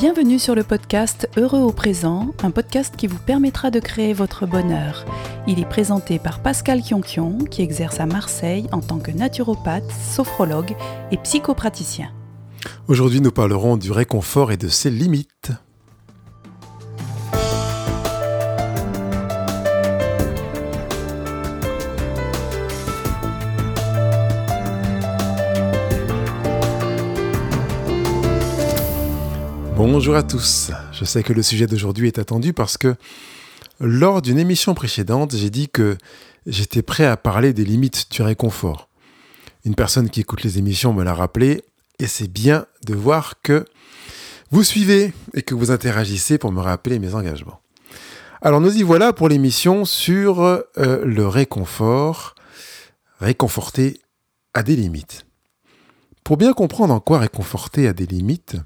Bienvenue sur le podcast Heureux au présent, un podcast qui vous permettra de créer votre bonheur. Il est présenté par Pascal Kionkion, qui exerce à Marseille en tant que naturopathe, sophrologue et psychopraticien. Aujourd'hui, nous parlerons du réconfort et de ses limites. Bonjour à tous. Je sais que le sujet d'aujourd'hui est attendu parce que lors d'une émission précédente, j'ai dit que j'étais prêt à parler des limites du réconfort. Une personne qui écoute les émissions me l'a rappelé et c'est bien de voir que vous suivez et que vous interagissez pour me rappeler mes engagements. Alors nous y voilà pour l'émission sur euh, le réconfort, réconforter à des limites. Pour bien comprendre en quoi réconforter à des limites,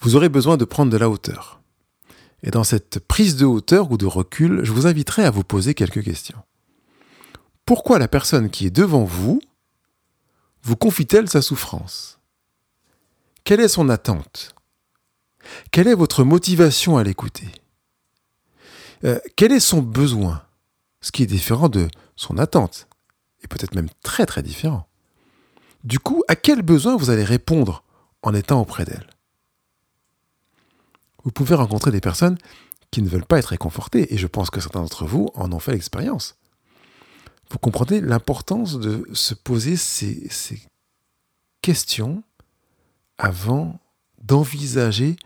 vous aurez besoin de prendre de la hauteur. Et dans cette prise de hauteur ou de recul, je vous inviterai à vous poser quelques questions. Pourquoi la personne qui est devant vous vous confie-t-elle sa souffrance? Quelle est son attente? Quelle est votre motivation à l'écouter? Euh, Quel est son besoin? Ce qui est différent de son attente, et peut-être même très très différent. Du coup, à quel besoin vous allez répondre en étant auprès d'elle? Vous pouvez rencontrer des personnes qui ne veulent pas être réconfortées, et je pense que certains d'entre vous en ont fait l'expérience. Vous comprenez l'importance de se poser ces, questions avant d'envisager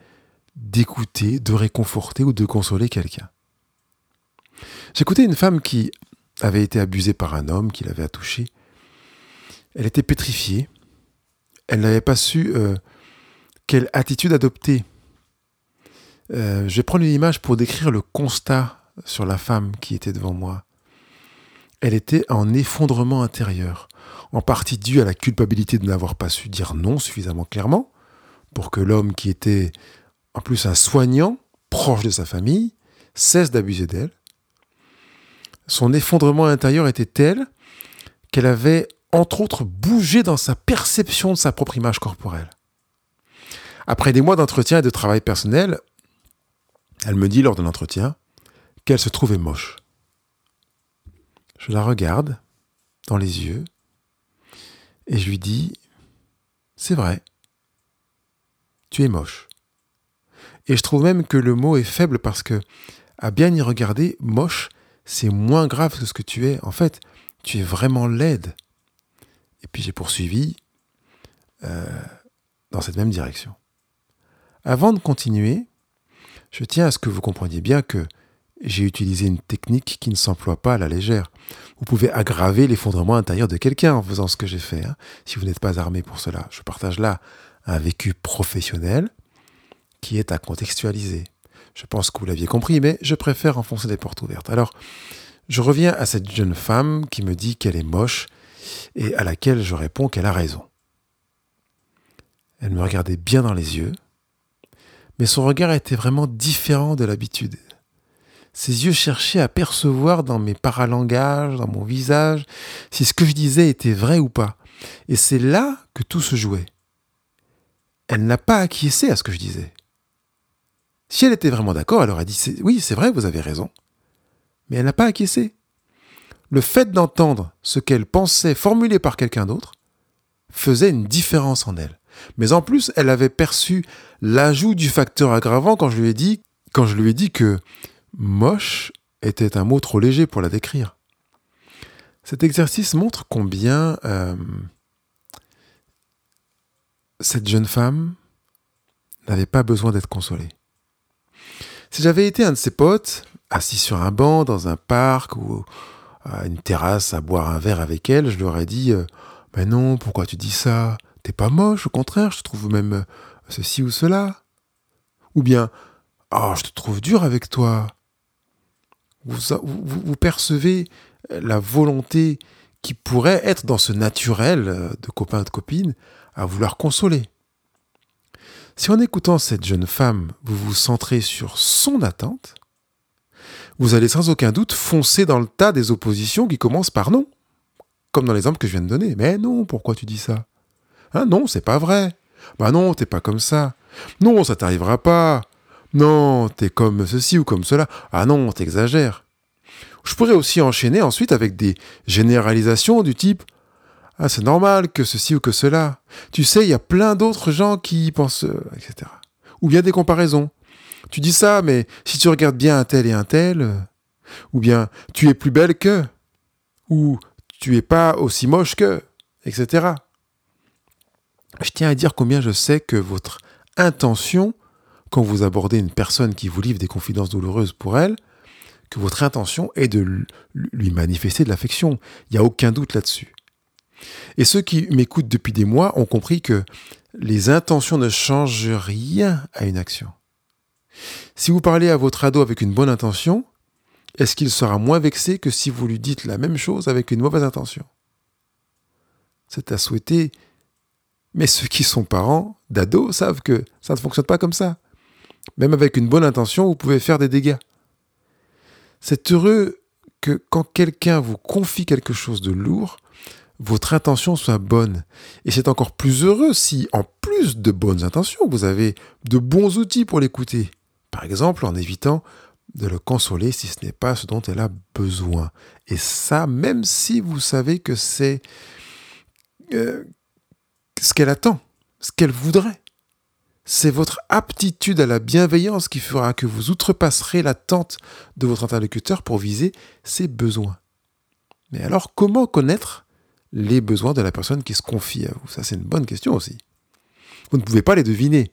d'écouter, de réconforter ou de consoler quelqu'un. J'écoutais une femme qui avait été abusée par un homme qui l'avait touchée. Elle était pétrifiée. Elle n'avait pas su euh, quelle attitude adopter. Euh, je vais prendre une image pour décrire le constat sur la femme qui était devant moi. Elle était en effondrement intérieur, en partie due à la culpabilité de n'avoir pas su dire non suffisamment clairement, pour que l'homme qui était en plus un soignant, proche de sa famille, cesse d'abuser d'elle. Son effondrement intérieur était tel qu'elle avait entre autres bougé dans sa perception de sa propre image corporelle. Après des mois d'entretien et de travail personnel, elle me dit lors de l'entretien qu'elle se trouvait moche. Je la regarde dans les yeux et je lui dis C'est vrai, tu es moche. Et je trouve même que le mot est faible parce que, à bien y regarder, moche, c'est moins grave que ce que tu es. En fait, tu es vraiment laide. Et puis j'ai poursuivi euh, dans cette même direction. Avant de continuer, je tiens à ce que vous compreniez bien que j'ai utilisé une technique qui ne s'emploie pas à la légère. Vous pouvez aggraver l'effondrement intérieur de quelqu'un en faisant ce que j'ai fait, hein, si vous n'êtes pas armé pour cela. Je partage là un vécu professionnel qui est à contextualiser. Je pense que vous l'aviez compris, mais je préfère enfoncer les portes ouvertes. Alors, je reviens à cette jeune femme qui me dit qu'elle est moche et à laquelle je réponds qu'elle a raison. Elle me regardait bien dans les yeux, mais son regard était vraiment différent de l'habitude. Ses yeux cherchaient à percevoir dans mes paralangages, dans mon visage, si ce que je disais était vrai ou pas. Et c'est là que tout se jouait. Elle n'a pas acquiescé à ce que je disais. Si elle était vraiment d'accord, elle aurait dit Oui, c'est vrai, vous avez raison. Mais elle n'a pas acquiescé. Le fait d'entendre ce qu'elle pensait formulé par quelqu'un d'autre faisait une différence en elle. Mais en plus, elle avait perçu l'ajout du facteur aggravant quand je lui ai dit, que moche était un mot trop léger pour la décrire. Cet exercice montre combien euh, cette jeune femme n'avait pas besoin d'être consolée. Si j'avais été un de ses potes, assis sur un banc dans un parc ou à une terrasse à boire un verre avec elle, je lui aurais dit euh, Mais non, pourquoi tu dis ça? T'es pas moche, au contraire, je trouve même euh, ceci ou cela. Ou bien, oh, je te trouve dur avec toi. Vous, percevez la volonté qui pourrait être dans ce naturel euh, de copain de copine à vouloir consoler. Si en écoutant cette jeune femme, vous vous centrez sur son attente, vous allez sans aucun doute foncer dans le tas des oppositions qui commencent par non, comme dans l'exemple que je viens de donner. Mais non, pourquoi tu dis ça? Hein, non, c'est pas vrai. Bah non, t'es pas comme ça. Non, ça t'arrivera pas. Non, t'es comme ceci ou comme cela. Ah non, t'exagères. Je pourrais aussi enchaîner ensuite avec des généralisations du type Ah, c'est normal que ceci ou que cela. Tu sais, il y a plein d'autres gens qui pensent, euh, etc. Ou bien des comparaisons. Tu dis ça, mais si tu regardes bien un tel et un tel, euh, ou bien tu es plus belle que, ou tu es pas aussi moche que, etc. Je tiens à dire combien je sais que votre intention, quand vous abordez une personne qui vous livre des confidences douloureuses pour elle, que votre intention est de lui manifester de l'affection. Il n'y a aucun doute là-dessus. Et ceux qui m'écoutent depuis des mois ont compris que les intentions ne changent rien à une action. Si vous parlez à votre ado avec une bonne intention, est-ce qu'il sera moins vexé que si vous lui dites la même chose avec une mauvaise intention? C'est à souhaiter. Mais ceux qui sont parents d'ados savent que ça ne fonctionne pas comme ça. Même avec une bonne intention, vous pouvez faire des dégâts. C'est heureux que quand quelqu'un vous confie quelque chose de lourd, votre intention soit bonne. Et c'est encore plus heureux si, en plus de bonnes intentions, vous avez de bons outils pour l'écouter. Par exemple, en évitant de le consoler si ce n'est pas ce dont elle a besoin. Et ça, même si vous savez que c'est euh, ce qu'elle attend, ce qu'elle voudrait. C'est votre aptitude à la bienveillance qui fera que vous outrepasserez l'attente de votre interlocuteur pour viser ses besoins. Mais alors, comment connaître les besoins de la personne qui se confie à vous? Ça, c'est une bonne question aussi. Vous ne pouvez pas les deviner.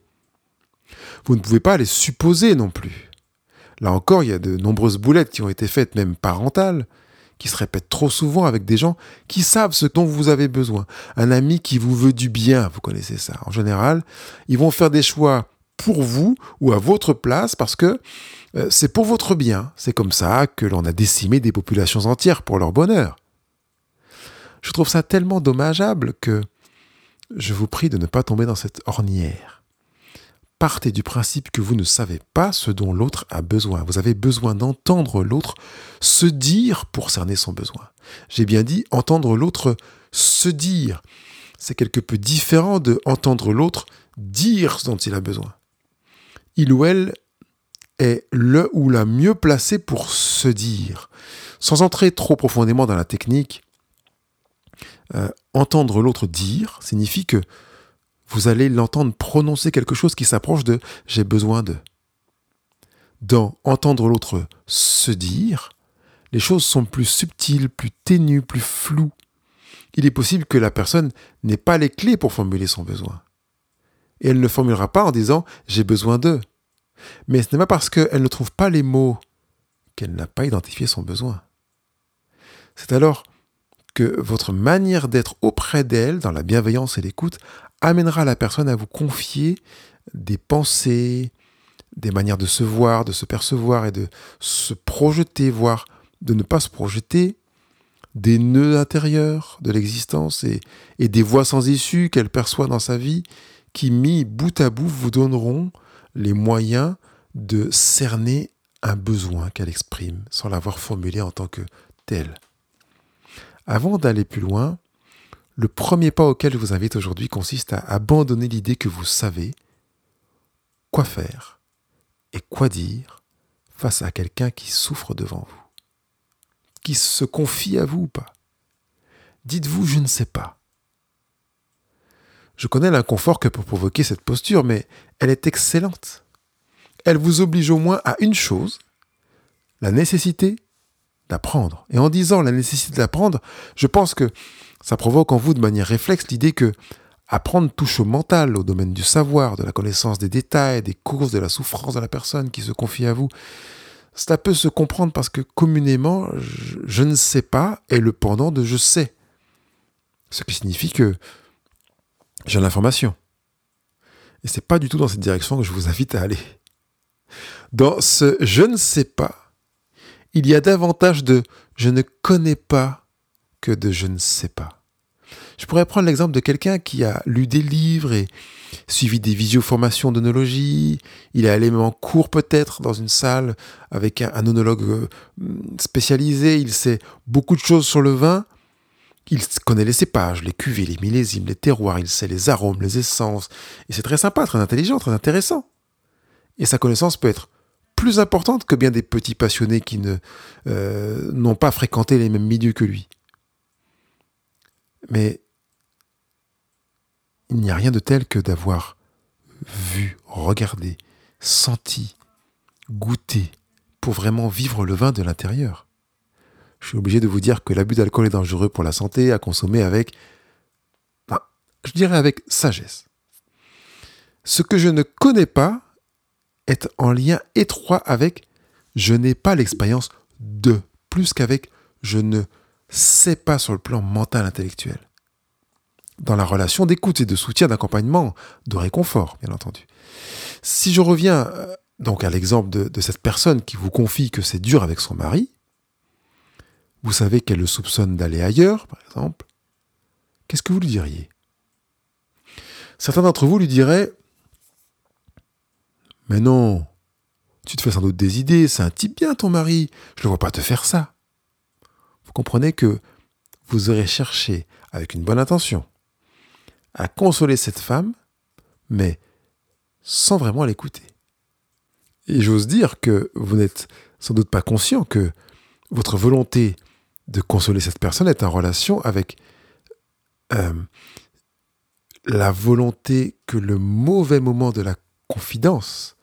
Vous ne pouvez pas les supposer non plus. Là encore, il y a de nombreuses boulettes qui ont été faites, même parentales, qui se répètent trop souvent avec des gens qui savent ce dont vous avez besoin. Un ami qui vous veut du bien, vous connaissez ça. En général, ils vont faire des choix pour vous ou à votre place parce que euh, c'est pour votre bien. C'est comme ça que l'on a décimé des populations entières pour leur bonheur. Je trouve ça tellement dommageable que je vous prie de ne pas tomber dans cette ornière partez du principe que vous ne savez pas ce dont l'autre a besoin. Vous avez besoin d'entendre l'autre se dire pour cerner son besoin. J'ai bien dit entendre l'autre se dire. C'est quelque peu différent de entendre l'autre dire ce dont il a besoin. Il ou elle est le ou la mieux placé pour se dire. Sans entrer trop profondément dans la technique, euh, entendre l'autre dire signifie que vous allez l'entendre prononcer quelque chose qui s'approche de j'ai besoin de. Dans entendre l'autre se dire, les choses sont plus subtiles, plus ténues, plus floues. Il est possible que la personne n'ait pas les clés pour formuler son besoin. Et elle ne formulera pas en disant j'ai besoin de. Mais ce n'est pas parce qu'elle ne trouve pas les mots qu'elle n'a pas identifié son besoin. C'est alors votre manière d'être auprès d'elle, dans la bienveillance et l'écoute, amènera la personne à vous confier des pensées, des manières de se voir, de se percevoir et de se projeter, voire de ne pas se projeter, des nœuds intérieurs de l'existence et, et, des voies sans issue qu'elle perçoit dans sa vie, qui mis bout à bout vous donneront les moyens de cerner un besoin qu'elle exprime sans l'avoir formulé en tant que tel. Avant d'aller plus loin, le premier pas auquel je vous invite aujourd'hui consiste à abandonner l'idée que vous savez quoi faire et quoi dire face à quelqu'un qui souffre devant vous, qui se confie à vous ou pas. Dites-vous je ne sais pas. Je connais l'inconfort que peut provoquer cette posture, mais elle est excellente. Elle vous oblige au moins à une chose, la nécessité d'apprendre. Et en disant la nécessité d'apprendre, je pense que ça provoque en vous de manière réflexe l'idée que apprendre touche au mental, au domaine du savoir, de la connaissance des détails, des causes de la souffrance de la personne qui se confie à vous. Cela peut se comprendre parce que communément, je, je ne sais pas est le pendant de je sais. Ce qui signifie que j'ai l'information. Et c'est pas du tout dans cette direction que je vous invite à aller. Dans ce je ne sais pas, il y a davantage de je ne connais pas que de je ne sais pas. Je pourrais prendre l'exemple de quelqu'un qui a lu des livres et suivi des visioformations d'onologie, il est allé en cours peut-être dans une salle avec un, un onologue euh, spécialisé, il sait beaucoup de choses sur le vin, il connaît les cépages, les cuvées, les millésimes, les terroirs, il sait les arômes, les essences. Et c'est très sympa, très intelligent, très intéressant. Et sa connaissance peut être plus importante que bien des petits passionnés qui ne euh, n'ont pas fréquenté les mêmes milieux que lui. Mais il n'y a rien de tel que d'avoir vu, regardé, senti, goûté, pour vraiment vivre le vin de l'intérieur. Je suis obligé de vous dire que l'abus d'alcool est dangereux pour la santé, à consommer avec, je dirais avec sagesse. Ce que je ne connais pas est en lien étroit avec je n'ai pas l'expérience de, plus qu'avec je ne sais pas sur le plan mental intellectuel. Dans la relation d'écoute et de soutien, d'accompagnement, de réconfort, bien entendu. Si je reviens euh, donc à l'exemple de, de cette personne qui vous confie que c'est dur avec son mari, vous savez qu'elle le soupçonne d'aller ailleurs, par exemple, qu'est-ce que vous lui diriez? Certains d'entre vous lui diraient Mais non, tu te fais sans doute des idées, c'est un type bien ton mari, je ne vois pas te faire ça. Vous comprenez que vous aurez cherché, avec une bonne intention, à consoler cette femme, mais sans vraiment l'écouter. Et j'ose dire que vous n'êtes sans doute pas conscient que votre volonté de consoler cette personne est en relation avec euh, la volonté que le mauvais moment de la confidence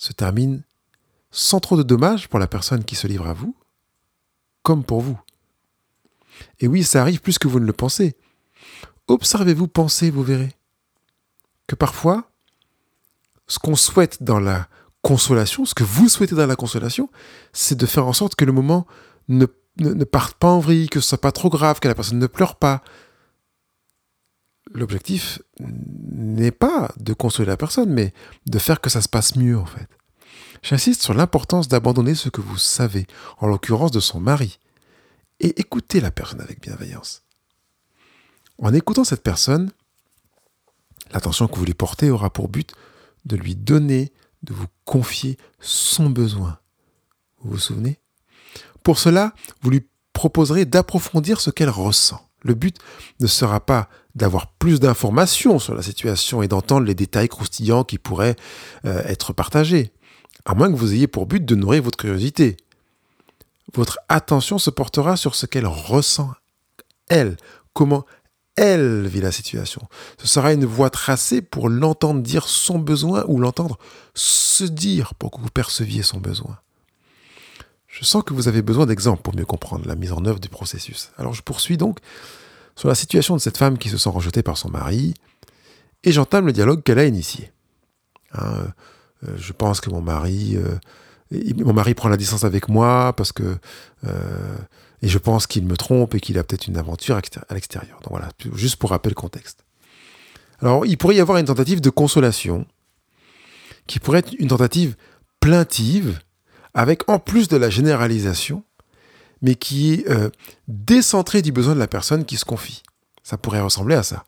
se termine sans trop de dommages pour la personne qui se livre à vous, comme pour vous. Et oui, ça arrive plus que vous ne le pensez. Observez-vous penser, vous verrez que parfois, ce qu'on souhaite dans la consolation, ce que vous souhaitez dans la consolation, c'est de faire en sorte que le moment ne, ne, parte pas en vrille, que ce soit pas trop grave, que la personne ne pleure pas. L'objectif n'est pas de consoler la personne, mais de faire que ça se passe mieux en fait. J'insiste sur l'importance d'abandonner ce que vous savez, en l'occurrence de son mari, et écouter la personne avec bienveillance. En écoutant cette personne, l'attention que vous lui portez aura pour but de lui donner, de vous confier son besoin. Vous vous souvenez? Pour cela, vous lui proposerez d'approfondir ce qu'elle ressent. Le but ne sera pas d'avoir plus d'informations sur la situation et d'entendre les détails croustillants qui pourraient euh, être partagés, à moins que vous ayez pour but de nourrir votre curiosité. Votre attention se portera sur ce qu'elle ressent, elle, comment elle vit la situation. Ce sera une voie tracée pour l'entendre dire son besoin ou l'entendre se dire pour que vous perceviez son besoin. Je sens que vous avez besoin d'exemples pour mieux comprendre la mise en œuvre du processus. Alors je poursuis donc sur la situation de cette femme qui se sent rejetée par son mari, et j'entame le dialogue qu'elle a initié. Hein, euh, je pense que mon mari, euh, mon mari prend la distance avec moi parce que, euh, et je pense qu'il me trompe et qu'il a peut-être une aventure à l'extérieur. Donc voilà, juste pour rappeler le contexte. Alors il pourrait y avoir une tentative de consolation, qui pourrait être une tentative plaintive, avec en plus de la généralisation, mais qui est euh, décentré du besoin de la personne qui se confie. Ça pourrait ressembler à ça.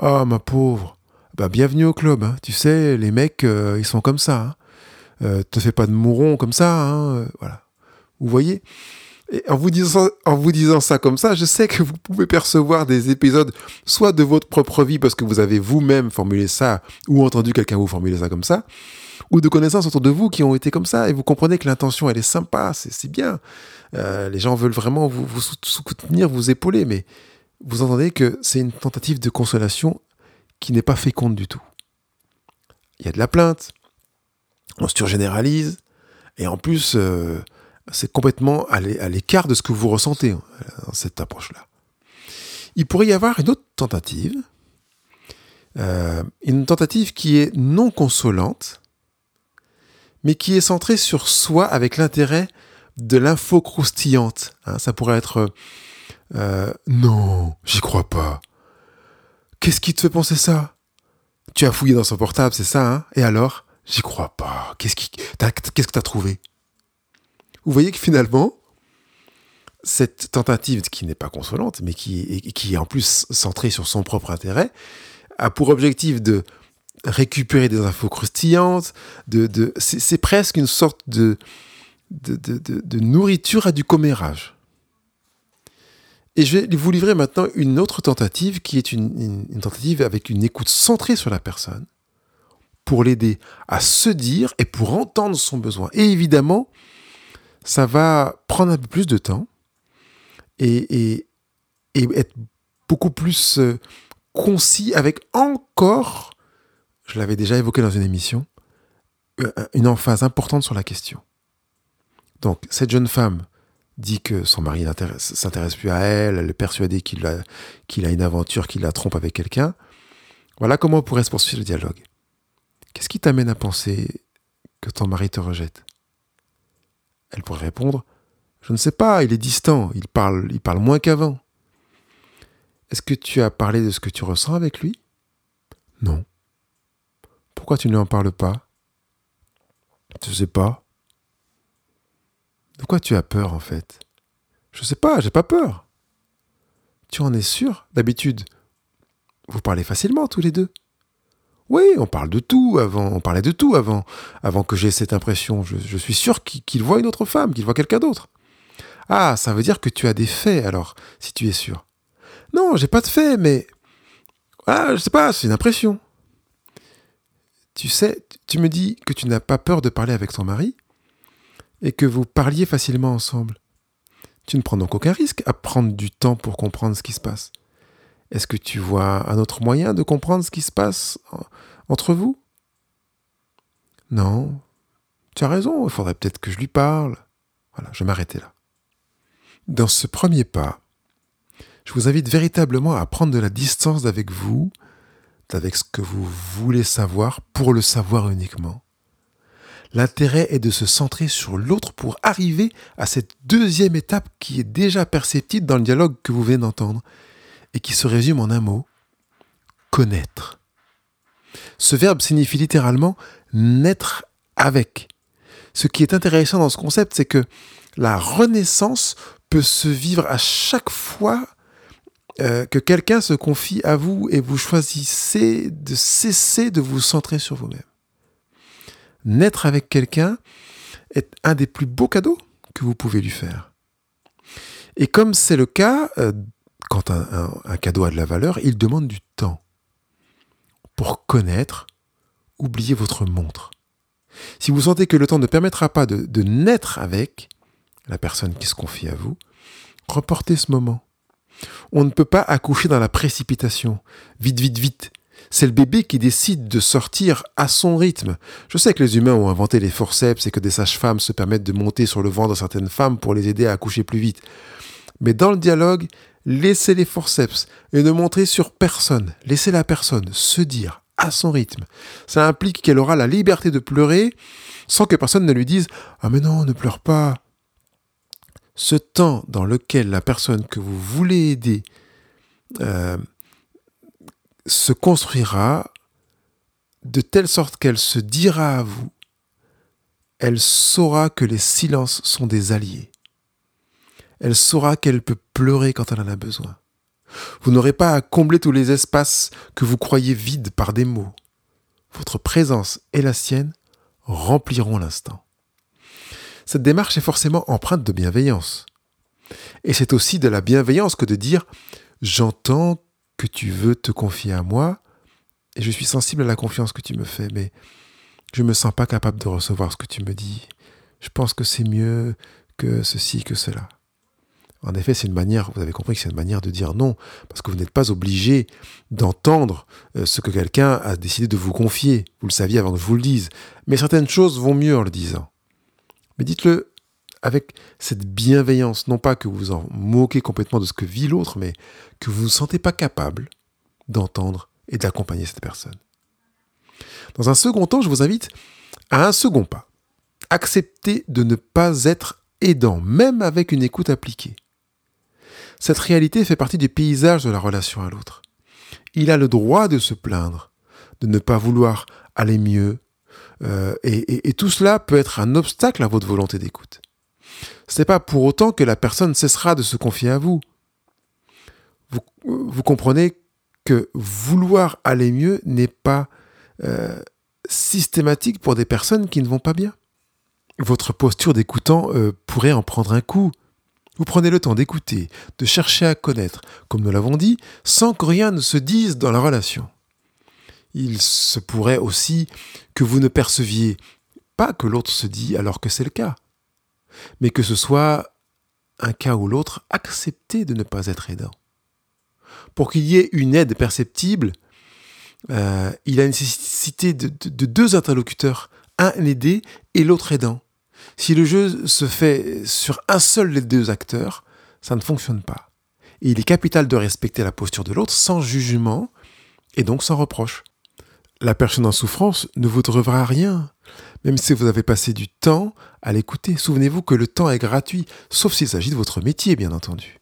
Oh, ma pauvre, bah, bienvenue au club. Hein. Tu sais, les mecs, euh, ils sont comme ça. Hein. Euh, te fais pas de mouron comme ça. Hein. voilà. Vous voyez? En vous disant ça comme ça, je sais que vous pouvez percevoir des épisodes, soit de votre propre vie, parce que vous avez vous-même formulé ça, ou entendu quelqu'un vous formuler ça comme ça, ou de connaissances autour de vous qui ont été comme ça, et vous comprenez que l'intention, elle est sympa, c'est bien. Euh, les gens veulent vraiment vous, soutenir, vous épauler, mais vous entendez que c'est une tentative de consolation qui n'est pas féconde du tout. Il y a de la plainte, on surgénéralise, et en plus, euh, c'est complètement à l'écart de ce que vous ressentez hein, dans cette approche-là. Il pourrait y avoir une autre tentative, euh, une tentative qui est non consolante, mais qui est centré sur soi avec l'intérêt de l'info croustillante. Hein. ça pourrait être euh, Non, j'y crois pas. Qu'est-ce qui te fait penser ça? Tu as fouillé dans son portable, c'est ça, hein? Et alors? J'y crois pas. Qu'est-ce qui, qu'est-ce que t'as trouvé? Vous voyez que finalement, cette tentative qui n'est pas consolante, mais qui est en plus centrée sur son propre intérêt, a pour objectif de récupérer des infos croustillantes, de, de, c'est presque une sorte de, de, de, nourriture à du commérage. Et je vais vous livrer maintenant une autre tentative qui est une, tentative avec une écoute centrée sur la personne pour l'aider à se dire et pour entendre son besoin. Et évidemment, ça va prendre un peu plus de temps et, et, et être beaucoup plus euh, concis avec encore, je l'avais déjà évoqué dans une émission, euh, une emphase importante sur la question. Donc, cette jeune femme dit que son mari s'intéresse plus à elle, elle est persuadée qu'il a, une aventure, qu'il la trompe avec quelqu'un. Voilà comment pourrait se poursuivre le dialogue. Qu'est-ce qui t'amène à penser que ton mari te rejette? Elle pourrait répondre Je ne sais pas, il est distant, il parle, il parle moins qu'avant. Est-ce que tu as parlé de ce que tu ressens avec lui? Non. Pourquoi tu ne lui en parles pas? Je ne sais pas. De quoi tu as peur en fait? Je ne sais pas, j'ai pas peur. Tu en es sûr? D'habitude, vous parlez facilement tous les deux. Oui, on parle de tout avant, on parlait de tout avant, avant que j'ai cette impression. Je, suis sûr qu'il voit une autre femme, qu'il voit quelqu'un d'autre. Ah, ça veut dire que tu as des faits alors, si tu es sûr. Non, j'ai pas de faits, mais ah, je sais pas, c'est une impression. Tu sais, tu me dis que tu n'as pas peur de parler avec ton mari et que vous parliez facilement ensemble. Tu ne prends donc aucun risque à prendre du temps pour comprendre ce qui se passe. Est-ce que tu vois un autre moyen de comprendre ce qui se passe entre vous? Non. Tu as raison, il faudrait peut-être que je lui parle. Voilà, je m'arrêter là. Dans ce premier pas, je vous invite véritablement à prendre de la distance avec vous, avec ce que vous voulez savoir, pour le savoir uniquement. L'intérêt est de se centrer sur l'autre pour arriver à cette deuxième étape qui est déjà perceptible dans le dialogue que vous venez d'entendre et qui se résume en un mot, connaître. Ce verbe signifie littéralement naître avec. Ce qui est intéressant dans ce concept, c'est que la renaissance peut se vivre à chaque fois euh, que quelqu'un se confie à vous et vous choisissez de cesser de vous centrer sur vous-même. Naître avec quelqu'un est un des plus beaux cadeaux que vous pouvez lui faire. Et comme c'est le cas euh, quand un, cadeau a de la valeur, il demande du temps. Pour connaître, oubliez votre montre. Si vous sentez que le temps ne permettra pas de, de naître avec la personne qui se confie à vous, reportez ce moment. On ne peut pas accoucher dans la précipitation. Vite, vite, vite. C'est le bébé qui décide de sortir à son rythme. Je sais que les humains ont inventé les forceps et que des sages-femmes se permettent de monter sur le ventre de certaines femmes pour les aider à accoucher plus vite. Mais dans le dialogue, laissez les forceps et ne montrez sur personne. Laissez la personne se dire à son rythme. Ça implique qu'elle aura la liberté de pleurer sans que personne ne lui dise Ah mais non, ne pleure pas. Ce temps dans lequel la personne que vous voulez aider euh, se construira de telle sorte qu'elle se dira à vous, elle saura que les silences sont des alliés elle saura qu'elle peut pleurer quand elle en a besoin. Vous n'aurez pas à combler tous les espaces que vous croyez vides par des mots. Votre présence et la sienne rempliront l'instant. Cette démarche est forcément empreinte de bienveillance. Et c'est aussi de la bienveillance que de dire J'entends que tu veux te confier à moi, et je suis sensible à la confiance que tu me fais, mais je ne me sens pas capable de recevoir ce que tu me dis. Je pense que c'est mieux que ceci, que cela. En effet, c'est une manière, vous avez compris que c'est une manière de dire non, parce que vous n'êtes pas obligé d'entendre euh, ce que quelqu'un a décidé de vous confier. Vous le saviez avant que je vous le dise. Mais certaines choses vont mieux en le disant. Mais dites-le avec cette bienveillance, non pas que vous en moquez complètement de ce que vit l'autre, mais que vous ne vous sentez pas capable d'entendre et d'accompagner cette personne. Dans un second temps, je vous invite à un second pas. Accepter de ne pas être aidant, même avec une écoute appliquée. Cette réalité fait partie du paysage de la relation à l'autre. Il a le droit de se plaindre, de ne pas vouloir aller mieux, euh, et, tout cela peut être un obstacle à votre volonté d'écoute. Ce n'est pas pour autant que la personne cessera de se confier à vous. Vous, comprenez que vouloir aller mieux n'est pas euh, systématique pour des personnes qui ne vont pas bien. Votre posture d'écoutant euh, pourrait en prendre un coup. Vous prenez le temps d'écouter, de chercher à connaître, comme nous l'avons dit, sans que rien ne se dise dans la relation. Il se pourrait aussi que vous ne perceviez pas que l'autre se dit alors que c'est le cas, mais que ce soit un cas ou l'autre accepté de ne pas être aidant. Pour qu'il y ait une aide perceptible, euh, il a nécessité de, de deux interlocuteurs, un aidé et l'autre aidant. Si le jeu se fait sur un seul des deux acteurs, ça ne fonctionne pas. Il est capital de respecter la posture de l'autre sans jugement et donc sans reproche. La personne en souffrance ne vous devra rien, même si vous avez passé du temps à l'écouter. Souvenez-vous que le temps est gratuit, sauf s'il s'agit de votre métier, bien entendu.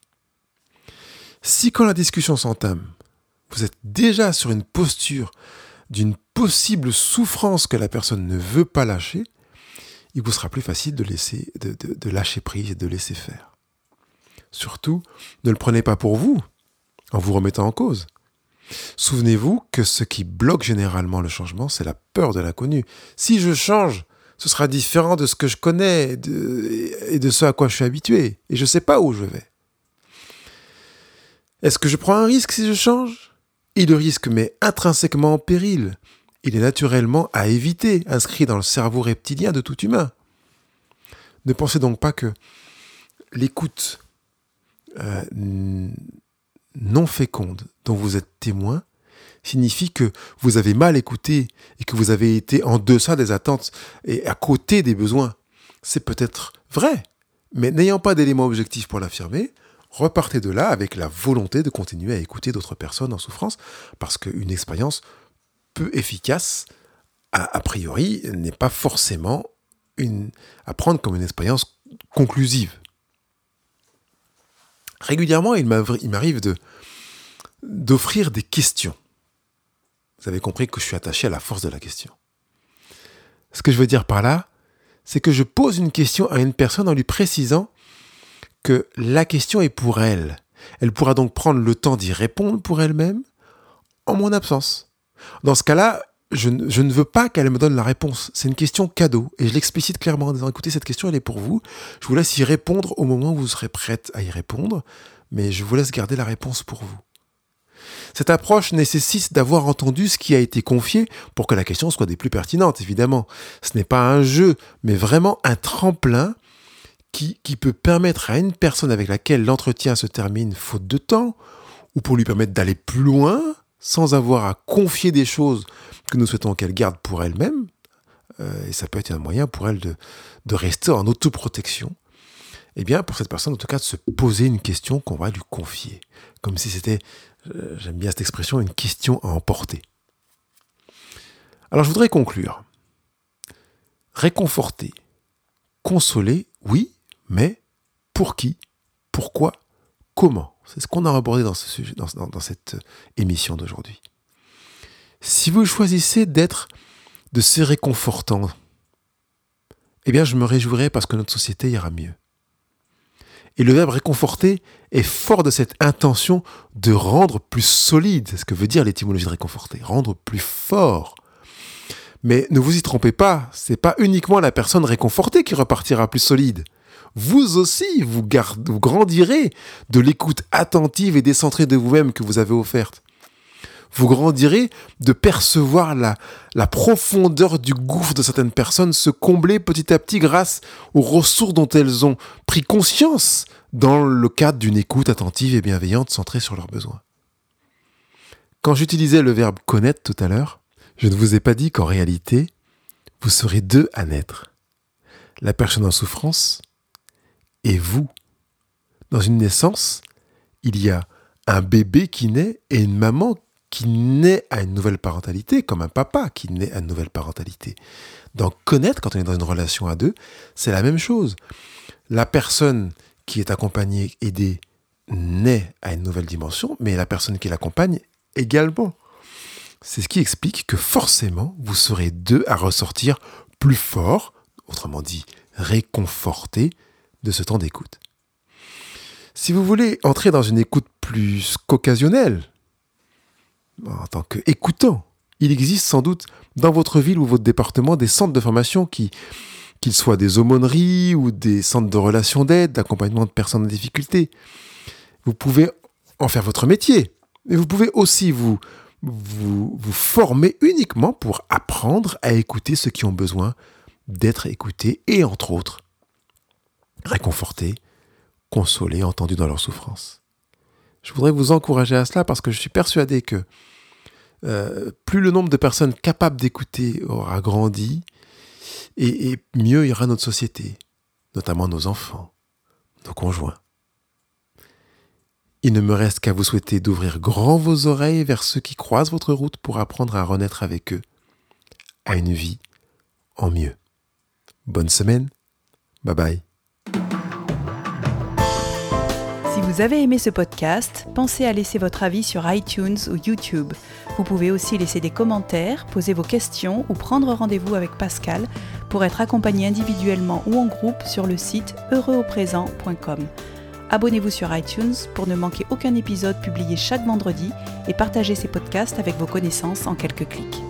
Si quand la discussion s'entame, vous êtes déjà sur une posture d'une possible souffrance que la personne ne veut pas lâcher, il vous sera plus facile de, laisser, de, lâcher prise et de laisser faire. Surtout, ne le prenez pas pour vous, en vous remettant en cause. Souvenez-vous que ce qui bloque généralement le changement, c'est la peur de l'inconnu. Si je change, ce sera différent de ce que je connais et de ce à quoi je suis habitué, et je ne sais pas où je vais. Est-ce que je prends un risque si je change? Et le risque met intrinsèquement en péril il est naturellement à éviter, inscrit dans le cerveau reptilien de tout humain. Ne pensez donc pas que l'écoute euh, non féconde dont vous êtes témoin signifie que vous avez mal écouté et que vous avez été en deçà des attentes et à côté des besoins. C'est peut-être vrai, mais n'ayant pas d'éléments objectifs pour l'affirmer, repartez de là avec la volonté de continuer à écouter d'autres personnes en souffrance, parce qu'une expérience peu efficace, a, priori, n'est pas forcément une, à prendre comme une expérience conclusive. Régulièrement, il m'arrive de, d'offrir des questions. Vous avez compris que je suis attaché à la force de la question. Ce que je veux dire par là, c'est que je pose une question à une personne en lui précisant que la question est pour elle. Elle pourra donc prendre le temps d'y répondre pour elle-même en mon absence. Dans ce cas-là, je, ne veux pas qu'elle me donne la réponse. C'est une question cadeau. Et je l'explicite clairement en disant, écoutez, cette question, elle est pour vous. Je vous laisse y répondre au moment où vous serez prête à y répondre, mais je vous laisse garder la réponse pour vous. Cette approche nécessite d'avoir entendu ce qui a été confié pour que la question soit des plus pertinentes, évidemment. Ce n'est pas un jeu, mais vraiment un tremplin qui, peut permettre à une personne avec laquelle l'entretien se termine faute de temps, ou pour lui permettre d'aller plus loin, sans avoir à confier des choses que nous souhaitons qu'elle garde pour elle-même, euh, et ça peut être un moyen pour elle de, rester en autoprotection, eh bien, pour cette personne, en tout cas, de se poser une question qu'on va lui confier. Comme si c'était, j'aime bien cette expression, une question à emporter. Alors, je voudrais conclure. Réconforter, consoler, oui, mais pour qui Pourquoi Comment? C'est ce qu'on a abordé dans, cette émission d'aujourd'hui. Si vous choisissez d'être de ces réconfortants, eh bien je me réjouirai parce que notre société ira mieux. Et le verbe réconforter est fort de cette intention de rendre plus solide. C'est ce que veut dire l'étymologie de réconforter, rendre plus fort. Mais ne vous y trompez pas, c'est pas uniquement la personne réconfortée qui repartira plus solide vous aussi, vous, grandirez de l'écoute attentive et décentrée de vous-même que vous avez offerte. Vous grandirez de percevoir la, profondeur du gouffre de certaines personnes se combler petit à petit grâce aux ressources dont elles ont pris conscience dans le cadre d'une écoute attentive et bienveillante centrée sur leurs besoins. Quand j'utilisais le verbe connaître tout à l'heure, je ne vous ai pas dit qu'en réalité, vous serez deux à naître. La personne en souffrance et vous. Dans une naissance, il y a un bébé qui naît et une maman qui naît à une nouvelle parentalité, comme un papa qui naît à une nouvelle parentalité. Donc connaître, quand on est dans une relation à deux, c'est la même chose. La personne qui est accompagnée, aidée, naît à une nouvelle dimension, mais la personne qui l'accompagne également. C'est ce qui explique que forcément, vous serez deux à ressortir plus fort, autrement dit, réconfortés, de ce temps d'écoute. Si vous voulez entrer dans une écoute plus qu'occasionnelle, en tant qu'écoutant, il existe sans doute dans votre ville ou votre département des centres de formation qui, qu'ils soient des aumôneries ou des centres de relations d'aide, d'accompagnement de personnes en difficulté. Vous pouvez en faire votre métier. Et vous pouvez aussi vous, vous, vous former uniquement pour apprendre à écouter ceux qui ont besoin d'être écoutés et, entre autres, réconfortés, consolés, entendus dans leur souffrance. Je voudrais vous encourager à cela parce que je suis persuadé que euh, plus le nombre de personnes capables d'écouter aura grandi, et, et mieux ira notre société, notamment nos enfants, nos conjoints. Il ne me reste qu'à vous souhaiter d'ouvrir grand vos oreilles vers ceux qui croisent votre route pour apprendre à renaître avec eux à une vie en mieux. Bonne semaine. Bye bye. Vous avez aimé ce podcast, pensez à laisser votre avis sur iTunes ou YouTube. Vous pouvez aussi laisser des commentaires, poser vos questions ou prendre rendez-vous avec Pascal pour être accompagné individuellement ou en groupe sur le site heureuxauprésent.com. Abonnez-vous sur iTunes pour ne manquer aucun épisode publié chaque vendredi et partagez ces podcasts avec vos connaissances en quelques clics.